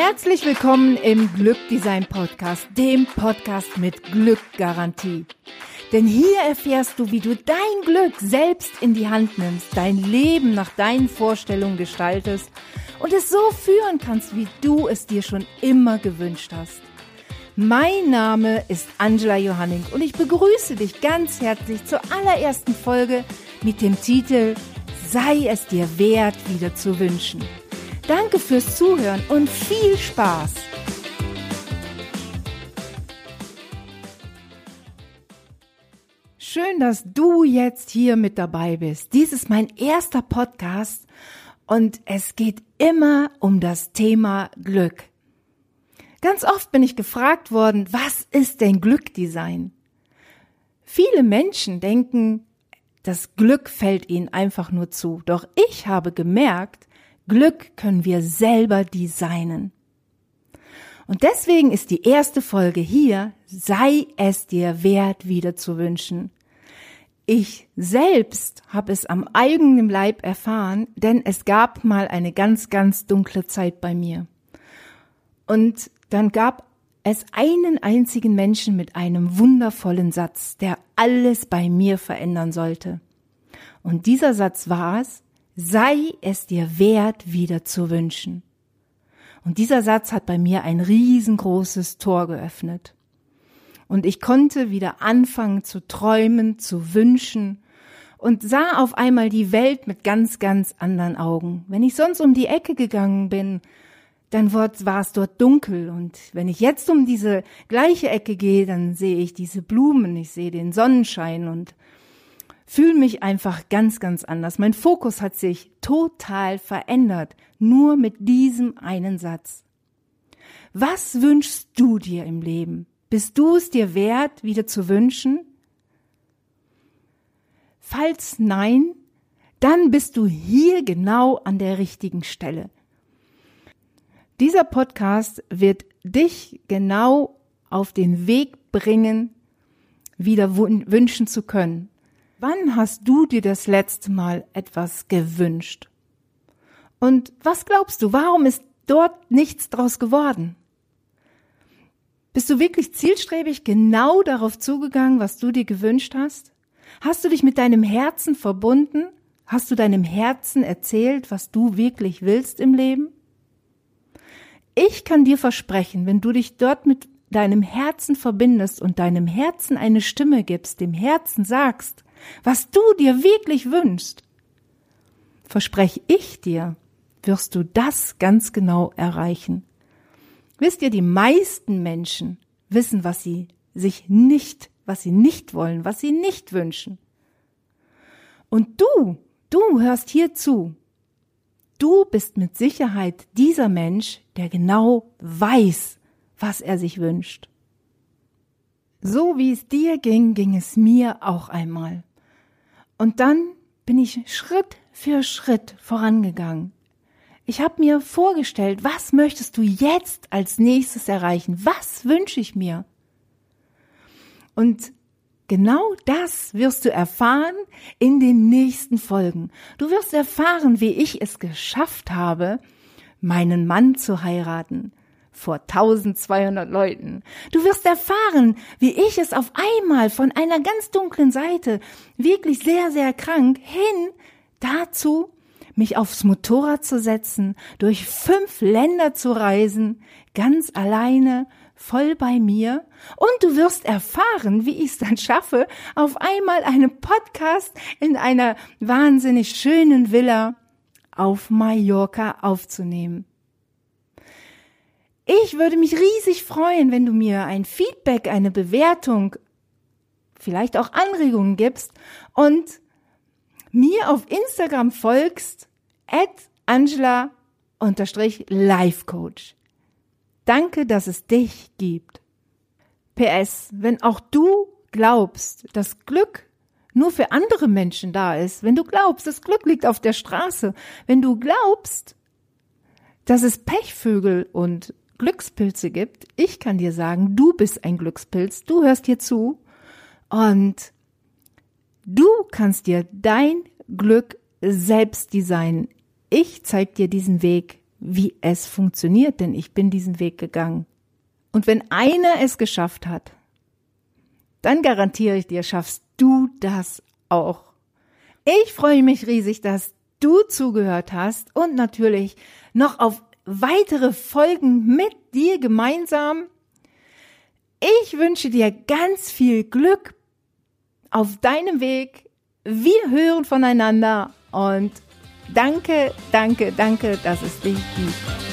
Herzlich willkommen im Glückdesign Podcast, dem Podcast mit Glückgarantie. Denn hier erfährst du, wie du dein Glück selbst in die Hand nimmst, dein Leben nach deinen Vorstellungen gestaltest und es so führen kannst, wie du es dir schon immer gewünscht hast. Mein Name ist Angela Johanning und ich begrüße dich ganz herzlich zur allerersten Folge mit dem Titel Sei es dir wert, wieder zu wünschen. Danke fürs Zuhören und viel Spaß! Schön, dass du jetzt hier mit dabei bist. Dies ist mein erster Podcast und es geht immer um das Thema Glück. Ganz oft bin ich gefragt worden, was ist denn Glückdesign? Viele Menschen denken, das Glück fällt ihnen einfach nur zu. Doch ich habe gemerkt, Glück können wir selber designen. Und deswegen ist die erste Folge hier, sei es dir wert, wieder zu wünschen. Ich selbst habe es am eigenen Leib erfahren, denn es gab mal eine ganz, ganz dunkle Zeit bei mir. Und dann gab es einen einzigen Menschen mit einem wundervollen Satz, der alles bei mir verändern sollte. Und dieser Satz war es, sei es dir wert, wieder zu wünschen. Und dieser Satz hat bei mir ein riesengroßes Tor geöffnet und ich konnte wieder anfangen zu träumen, zu wünschen und sah auf einmal die Welt mit ganz, ganz anderen Augen. Wenn ich sonst um die Ecke gegangen bin, dann war es dort dunkel und wenn ich jetzt um diese gleiche Ecke gehe, dann sehe ich diese Blumen, ich sehe den Sonnenschein und fühle mich einfach ganz, ganz anders. Mein Fokus hat sich total verändert, nur mit diesem einen Satz. Was wünschst du dir im Leben? Bist du es dir wert, wieder zu wünschen? Falls nein, dann bist du hier genau an der richtigen Stelle. Dieser Podcast wird dich genau auf den Weg bringen, wieder wünschen zu können. Wann hast du dir das letzte Mal etwas gewünscht? Und was glaubst du, warum ist dort nichts draus geworden? Bist du wirklich zielstrebig genau darauf zugegangen, was du dir gewünscht hast? Hast du dich mit deinem Herzen verbunden? Hast du deinem Herzen erzählt, was du wirklich willst im Leben? Ich kann dir versprechen, wenn du dich dort mit deinem Herzen verbindest und deinem Herzen eine Stimme gibst, dem Herzen sagst, was du dir wirklich wünschst, verspreche ich dir, wirst du das ganz genau erreichen. Wisst ihr, die meisten Menschen wissen, was sie sich nicht, was sie nicht wollen, was sie nicht wünschen. Und du, du hörst hier zu. Du bist mit Sicherheit dieser Mensch, der genau weiß, was er sich wünscht. So wie es dir ging, ging es mir auch einmal. Und dann bin ich Schritt für Schritt vorangegangen. Ich habe mir vorgestellt, was möchtest du jetzt als nächstes erreichen? Was wünsche ich mir? Und genau das wirst du erfahren in den nächsten Folgen. Du wirst erfahren, wie ich es geschafft habe, meinen Mann zu heiraten vor 1200 Leuten. Du wirst erfahren, wie ich es auf einmal von einer ganz dunklen Seite, wirklich sehr, sehr krank, hin dazu mich aufs Motorrad zu setzen, durch fünf Länder zu reisen, ganz alleine, voll bei mir. Und du wirst erfahren, wie ich es dann schaffe, auf einmal einen Podcast in einer wahnsinnig schönen Villa auf Mallorca aufzunehmen. Ich würde mich riesig freuen, wenn du mir ein Feedback, eine Bewertung, vielleicht auch Anregungen gibst und mir auf Instagram folgst at Angela unterstrich Life Coach. Danke, dass es dich gibt. PS, wenn auch du glaubst, dass Glück nur für andere Menschen da ist, wenn du glaubst, das Glück liegt auf der Straße, wenn du glaubst, dass es Pechvögel und Glückspilze gibt, ich kann dir sagen, du bist ein Glückspilz, du hörst hier zu und du kannst dir dein Glück selbst designen. Ich zeig dir diesen Weg wie es funktioniert, denn ich bin diesen Weg gegangen. Und wenn einer es geschafft hat, dann garantiere ich dir, schaffst du das auch. Ich freue mich riesig, dass du zugehört hast und natürlich noch auf weitere Folgen mit dir gemeinsam. Ich wünsche dir ganz viel Glück auf deinem Weg. Wir hören voneinander und danke, danke, danke, dass es dich gibt.